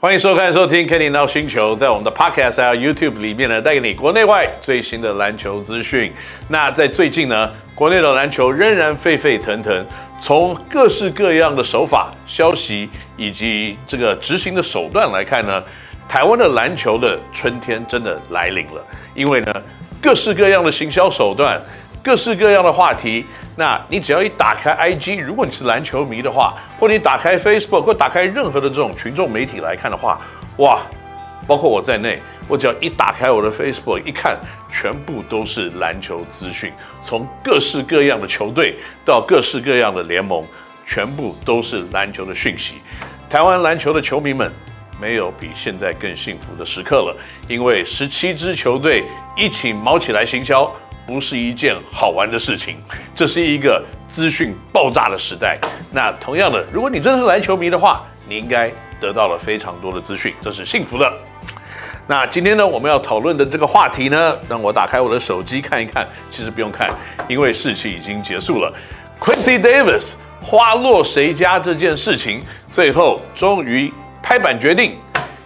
欢迎收看、收听《Kenny NOW 星球》在我们的 Podcast 还有 YouTube 里面呢，带给你国内外最新的篮球资讯。那在最近呢，国内的篮球仍然沸沸腾腾，从各式各样的手法、消息以及这个执行的手段来看呢，台湾的篮球的春天真的来临了。因为呢，各式各样的行销手段。各式各样的话题，那你只要一打开 IG，如果你是篮球迷的话，或你打开 Facebook，或打开任何的这种群众媒体来看的话，哇，包括我在内，我只要一打开我的 Facebook 一看，全部都是篮球资讯，从各式各样的球队到各式各样的联盟，全部都是篮球的讯息。台湾篮球的球迷们，没有比现在更幸福的时刻了，因为十七支球队一起卯起来行销。不是一件好玩的事情，这是一个资讯爆炸的时代。那同样的，如果你真是篮球迷的话，你应该得到了非常多的资讯，这是幸福的。那今天呢，我们要讨论的这个话题呢，让我打开我的手机看一看。其实不用看，因为事情已经结束了。Quincy Davis 花落谁家这件事情，最后终于拍板决定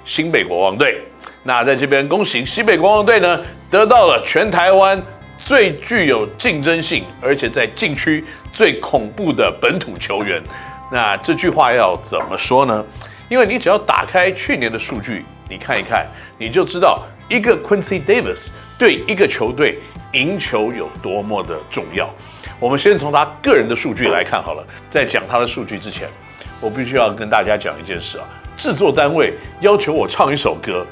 新北国王队。那在这边恭喜新北国王队呢，得到了全台湾。最具有竞争性，而且在禁区最恐怖的本土球员，那这句话要怎么说呢？因为你只要打开去年的数据，你看一看，你就知道一个 Quincy Davis 对一个球队赢球有多么的重要。我们先从他个人的数据来看好了，在讲他的数据之前，我必须要跟大家讲一件事啊，制作单位要求我唱一首歌，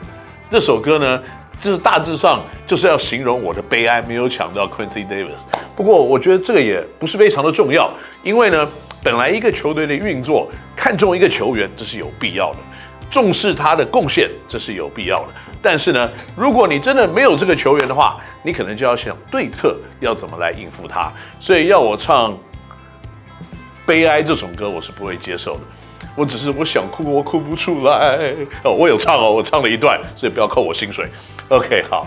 这首歌呢。这是大致上就是要形容我的悲哀，没有抢到 Quincy Davis。不过我觉得这个也不是非常的重要，因为呢，本来一个球队的运作，看重一个球员，这是有必要的；重视他的贡献，这是有必要的。但是呢，如果你真的没有这个球员的话，你可能就要想对策要怎么来应付他。所以要我唱《悲哀》这首歌，我是不会接受的。我只是我想哭，我哭不出来。哦，我有唱哦，我唱了一段，所以不要扣我薪水。OK，好。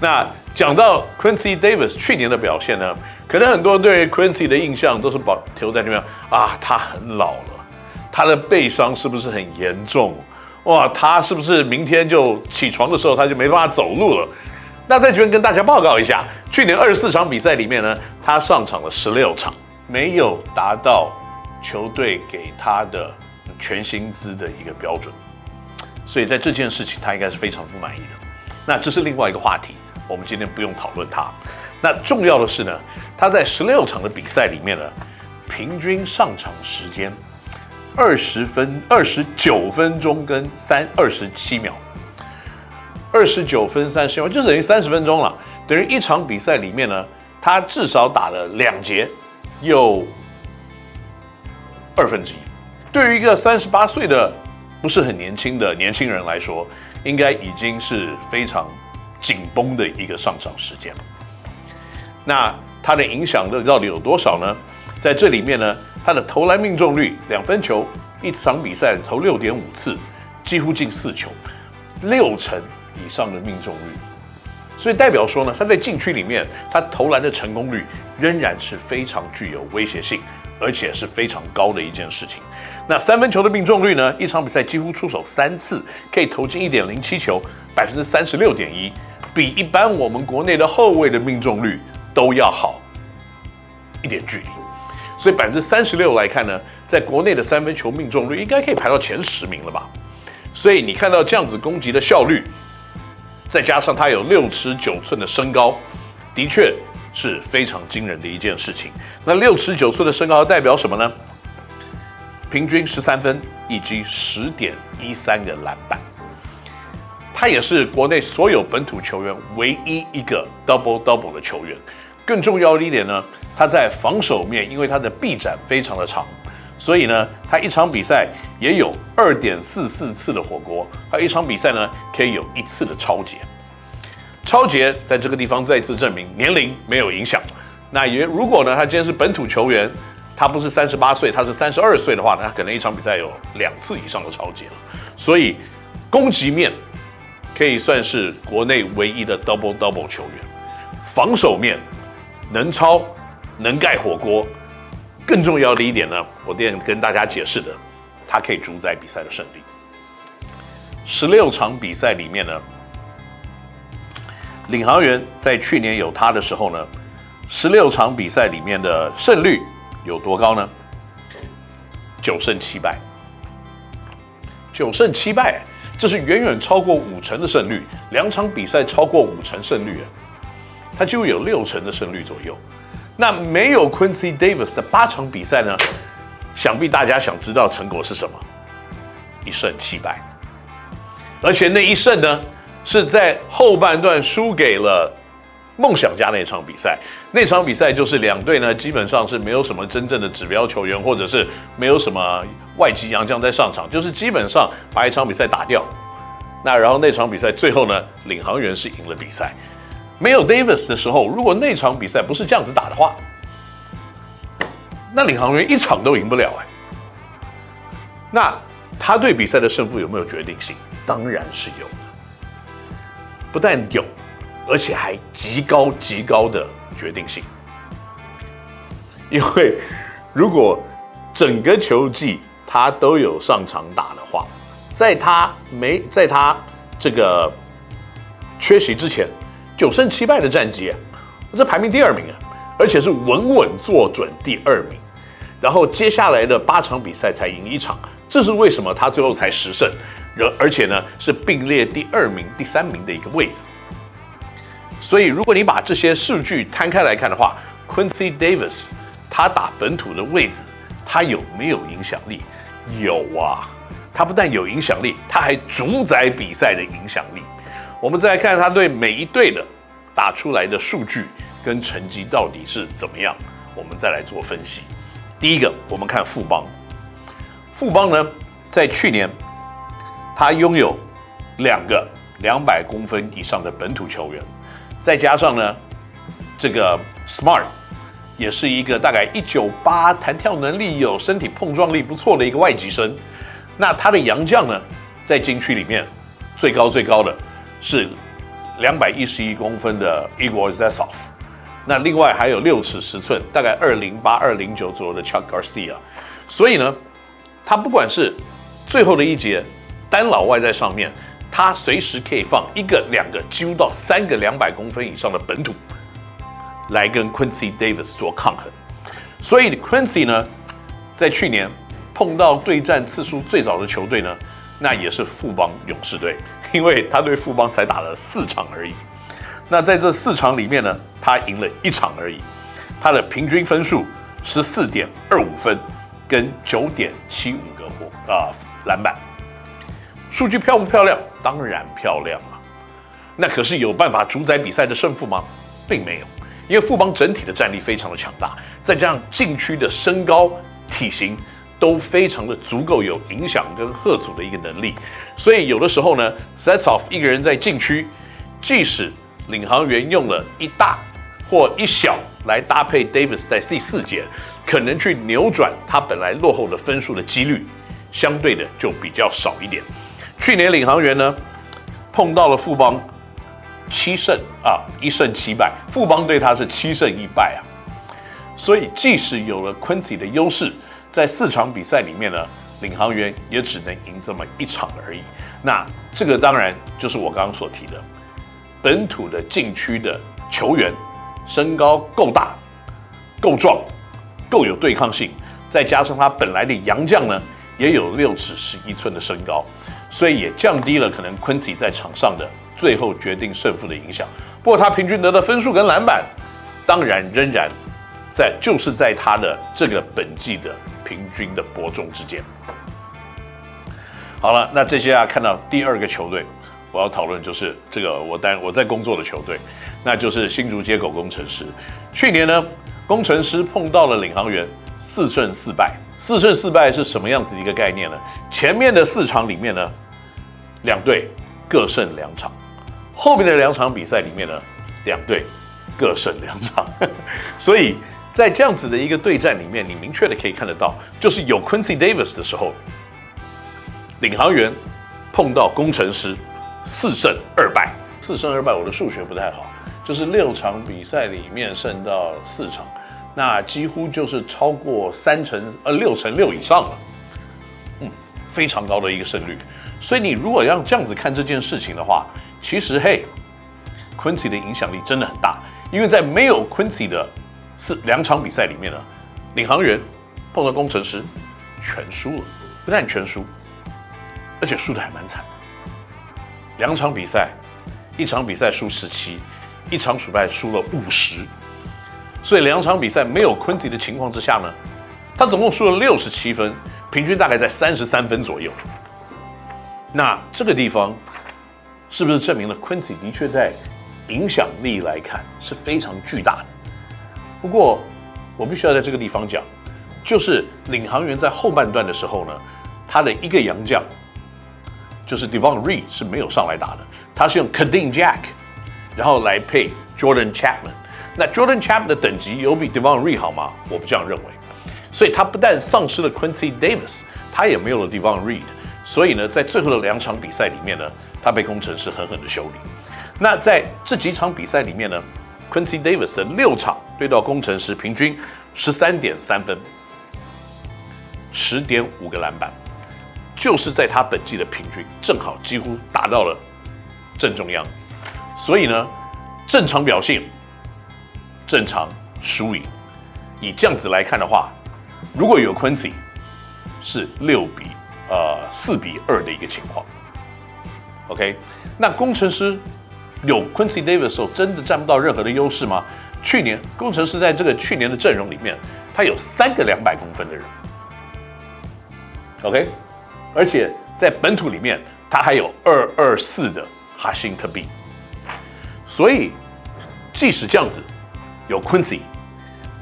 那讲到 Quincy Davis 去年的表现呢，可能很多人对 Quincy 的印象都是保留在那边啊，他很老了，他的背伤是不是很严重？哇，他是不是明天就起床的时候他就没办法走路了？那在这边跟大家报告一下，去年二十四场比赛里面呢，他上场了十六场，没有达到。球队给他的全薪资的一个标准，所以在这件事情他应该是非常不满意的。那这是另外一个话题，我们今天不用讨论他。那重要的是呢，他在十六场的比赛里面呢，平均上场时间二十分二十九分钟跟三二十七秒，二十九分三十秒就等于三十分钟了，等于一场比赛里面呢，他至少打了两节，有。二分之一，对于一个三十八岁的不是很年轻的年轻人来说，应该已经是非常紧绷的一个上场时间了。那它的影响力到底有多少呢？在这里面呢，他的投篮命中率，两分球一场比赛投六点五次，几乎进四球，六成以上的命中率。所以代表说呢，他在禁区里面，他投篮的成功率仍然是非常具有威胁性。而且是非常高的一件事情。那三分球的命中率呢？一场比赛几乎出手三次，可以投进一点零七球，百分之三十六点一，比一般我们国内的后卫的命中率都要好一点距离。所以百分之三十六来看呢，在国内的三分球命中率应该可以排到前十名了吧？所以你看到这样子攻击的效率，再加上他有六尺九寸的身高，的确。是非常惊人的一件事情。那六尺九寸的身高代表什么呢？平均十三分以及十点一三个篮板。他也是国内所有本土球员唯一一个 double double 的球员。更重要的一点呢，他在防守面，因为他的臂展非常的长，所以呢，他一场比赛也有二点四四次的火锅，他一场比赛呢可以有一次的超解。超杰在这个地方再次证明年龄没有影响。那也如果呢，他今天是本土球员，他不是三十八岁，他是三十二岁的话，那他可能一场比赛有两次以上的抄截了。所以攻击面可以算是国内唯一的 double double 球员，防守面能超能盖火锅。更重要的一点呢，我今天跟大家解释的，他可以主宰比赛的胜利。十六场比赛里面呢，领航员在去年有他的时候呢，十六场比赛里面的胜率有多高呢？九胜七败，九胜七败，这是远远超过五成的胜率。两场比赛超过五成胜率，他就有六成的胜率左右。那没有 Quincy Davis 的八场比赛呢？想必大家想知道成果是什么？一胜七败，而且那一胜呢，是在后半段输给了梦想家那场比赛。那场比赛就是两队呢，基本上是没有什么真正的指标球员，或者是没有什么外籍洋将在上场，就是基本上把一场比赛打掉。那然后那场比赛最后呢，领航员是赢了比赛。没有 Davis 的时候，如果那场比赛不是这样子打的话，那领航员一场都赢不了哎。那他对比赛的胜负有没有决定性？当然是有，不但有，而且还极高极高的决定性。因为如果整个球季他都有上场打的话，在他没在他这个缺席之前。九胜七败的战绩啊，这排名第二名啊，而且是稳稳坐准第二名。然后接下来的八场比赛才赢一场，这是为什么他最后才十胜，而而且呢是并列第二名、第三名的一个位置。所以如果你把这些数据摊开来看的话，Quincy Davis 他打本土的位置，他有没有影响力？有啊，他不但有影响力，他还主宰比赛的影响力。我们再来看他对每一队的打出来的数据跟成绩到底是怎么样，我们再来做分析。第一个，我们看富邦。富邦呢，在去年他拥有两个两百公分以上的本土球员，再加上呢，这个 Smart 也是一个大概一九八，弹跳能力有，身体碰撞力不错的一个外籍生。那他的洋将呢，在禁区里面最高最高的。是两百一十一公分的 Igor Zasov，那另外还有六尺十寸，大概二零八二零九左右的 Chuck Garcia，所以呢，他不管是最后的一节单老外在上面，他随时可以放一个、两个，几乎到三个两百公分以上的本土来跟 Quincy Davis 做抗衡。所以 Quincy 呢，在去年碰到对战次数最早的球队呢，那也是富邦勇士队。因为他对富邦才打了四场而已，那在这四场里面呢，他赢了一场而已，他的平均分数十四点二五分，跟九点七五个火啊篮板，数据漂不漂亮？当然漂亮了。那可是有办法主宰比赛的胜负吗？并没有，因为富邦整体的战力非常的强大，再加上禁区的身高体型。都非常的足够有影响跟贺阻的一个能力，所以有的时候呢，Zasov 一个人在禁区，即使领航员用了一大或一小来搭配 Davis 在第四节，可能去扭转他本来落后的分数的几率，相对的就比较少一点。去年领航员呢碰到了富邦，七胜啊一胜七败，富邦对他是七胜一败啊，所以即使有了 Quincy 的优势。在四场比赛里面呢，领航员也只能赢这么一场而已。那这个当然就是我刚刚所提的，本土的禁区的球员身高够大、够壮、够有对抗性，再加上他本来的洋将呢也有六尺十一寸的身高，所以也降低了可能 Quincy 在场上的最后决定胜负的影响。不过他平均得的分数跟篮板，当然仍然在就是在他的这个本季的。平均的伯仲之间。好了，那这些啊，看到第二个球队，我要讨论就是这个我单我在工作的球队，那就是新竹街口工程师。去年呢，工程师碰到了领航员，四胜四败。四胜四败是什么样子的一个概念呢？前面的四场里面呢，两队各胜两场；后面的两场比赛里面呢，两队各胜两场。所以。在这样子的一个对战里面，你明确的可以看得到，就是有 Quincy Davis 的时候，领航员碰到工程师，四胜二败。四胜二败，我的数学不太好，就是六场比赛里面胜到四场，那几乎就是超过三成呃六成六以上了，嗯，非常高的一个胜率。所以你如果要这样子看这件事情的话，其实嘿，Quincy 的影响力真的很大，因为在没有 Quincy 的四两场比赛里面呢，领航员碰到工程师全输了，不但全输，而且输的还蛮惨的。两场比赛，一场比赛输十七，一场比赛输了五十，所以两场比赛没有 Quincy 的情况之下呢，他总共输了六十七分，平均大概在三十三分左右。那这个地方是不是证明了 Quincy 的确在影响力来看是非常巨大的？不过我必须要在这个地方讲，就是领航员在后半段的时候呢，他的一个洋将。就是 Devon Reed 是没有上来打的，他是用 Kadeem Jack，然后来配 Jordan Chapman。那 Jordan Chapman 的等级有比 Devon Reed 好吗？我不这样认为。所以他不但丧失了 Quincy Davis，他也没有了 Devon Reed。所以呢，在最后的两场比赛里面呢，他被工程师狠狠的修理。那在这几场比赛里面呢，Quincy Davis 的六场对到工程师，平均十三点三分，十点五个篮板。就是在他本季的平均正好几乎达到了正中央，所以呢，正常表现，正常输赢，以这样子来看的话，如果有 Quincy，是六比呃四比二的一个情况。OK，那工程师有 Quincy Davis 的时候，真的占不到任何的优势吗？去年工程师在这个去年的阵容里面，他有三个两百公分的人。OK。而且在本土里面，他还有二二四的哈辛特币，所以即使这样子有 Quincy，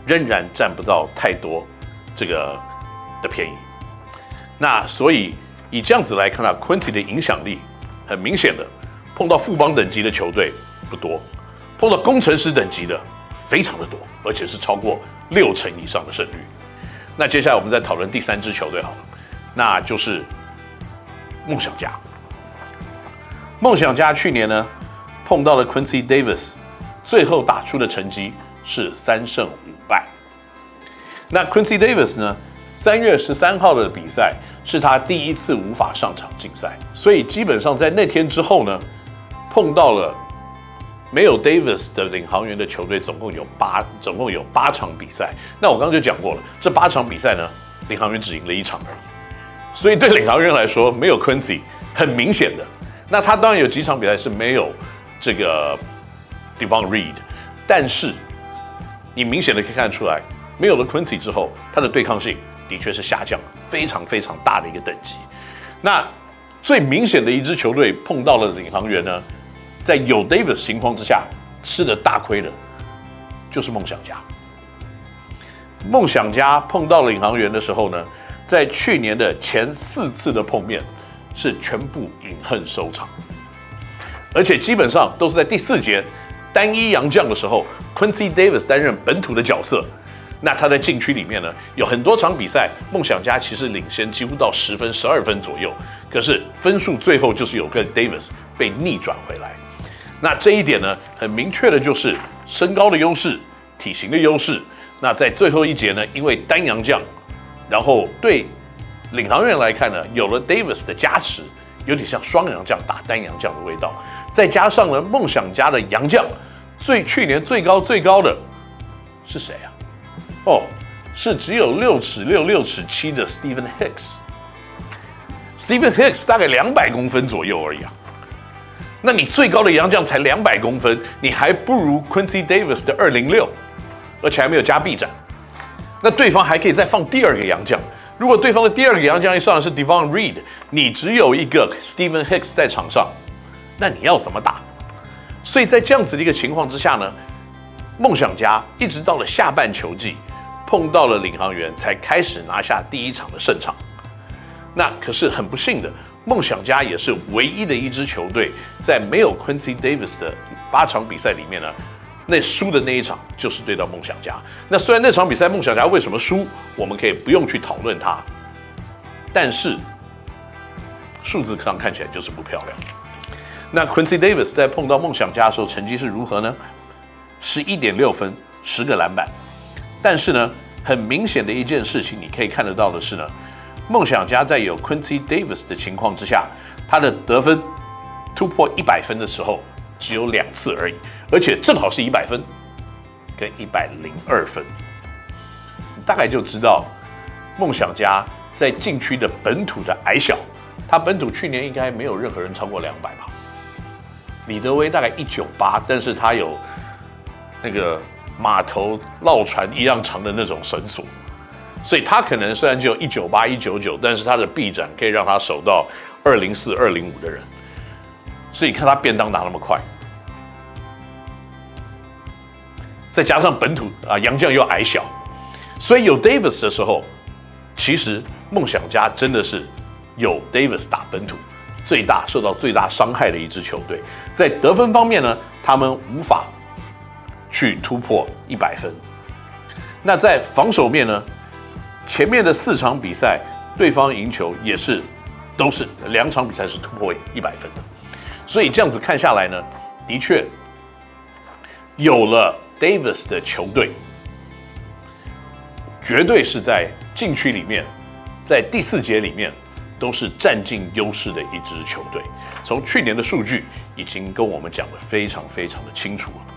仍然占不到太多这个的便宜。那所以以这样子来看啊，Quincy 的影响力很明显的，碰到富邦等级的球队不多，碰到工程师等级的非常的多，而且是超过六成以上的胜率。那接下来我们再讨论第三支球队好了，那就是。梦想家，梦想家去年呢碰到了 Quincy Davis，最后打出的成绩是三胜五败。那 Quincy Davis 呢，三月十三号的比赛是他第一次无法上场竞赛，所以基本上在那天之后呢，碰到了没有 Davis 的领航员的球队，总共有八，总共有八场比赛。那我刚刚就讲过了，这八场比赛呢，领航员只赢了一场而已。所以对领航员来说，没有 Quincy 很明显的。那他当然有几场比赛是没有这个 Devon Reed，但是你明显的可以看出来，没有了 Quincy 之后，他的对抗性的确是下降非常非常大的一个等级。那最明显的一支球队碰到了领航员呢，在有 Davis 情况之下吃的大亏的，就是梦想家。梦想家碰到了领航员的时候呢，在去年的前四次的碰面，是全部饮恨收场，而且基本上都是在第四节单一洋将的时候，Quincy Davis 担任本土的角色。那他在禁区里面呢，有很多场比赛，梦想家其实领先几乎到十分、十二分左右，可是分数最后就是有个 Davis 被逆转回来。那这一点呢，很明确的就是身高的优势、体型的优势。那在最后一节呢，因为单洋将。然后对领航员来看呢，有了 Davis 的加持，有点像双洋将打单洋将的味道。再加上呢，梦想家的洋将最去年最高最高的是谁啊？哦，是只有六尺六六尺七的 Stephen Hicks。Stephen Hicks 大概两百公分左右而已啊。那你最高的洋将才两百公分，你还不如 Quincy Davis 的二零六，而且还没有加臂展。那对方还可以再放第二个洋将，如果对方的第二个洋将一上来是 Devon Reed，你只有一个 Stephen Hicks 在场上，那你要怎么打？所以在这样子的一个情况之下呢，梦想家一直到了下半球季，碰到了领航员，才开始拿下第一场的胜场。那可是很不幸的，梦想家也是唯一的一支球队，在没有 Quincy Davis 的八场比赛里面呢。那输的那一场就是对到梦想家。那虽然那场比赛梦想家为什么输，我们可以不用去讨论它，但是数字上看起来就是不漂亮。那 Quincy Davis 在碰到梦想家的时候成绩是如何呢？十一点六分，十个篮板。但是呢，很明显的一件事情，你可以看得到的是呢，梦想家在有 Quincy Davis 的情况之下，他的得分突破一百分的时候只有两次而已，而且正好是一百分跟一百零二分，你大概就知道梦想家在禁区的本土的矮小。他本土去年应该没有任何人超过两百吧？李德威大概一九八，但是他有那个码头绕船一样长的那种绳索，所以他可能虽然只有一九八一九九，但是他的臂展可以让他守到二零四二零五的人，所以你看他便当拿那么快，再加上本土啊洋将又矮小，所以有 Davis 的时候，其实梦想家真的是有 Davis 打本土。最大受到最大伤害的一支球队，在得分方面呢，他们无法去突破一百分。那在防守面呢，前面的四场比赛对方赢球也是都是两场比赛是突破一百分的。所以这样子看下来呢，的确有了 Davis 的球队，绝对是在禁区里面，在第四节里面。都是占尽优势的一支球队，从去年的数据已经跟我们讲的非常非常的清楚了。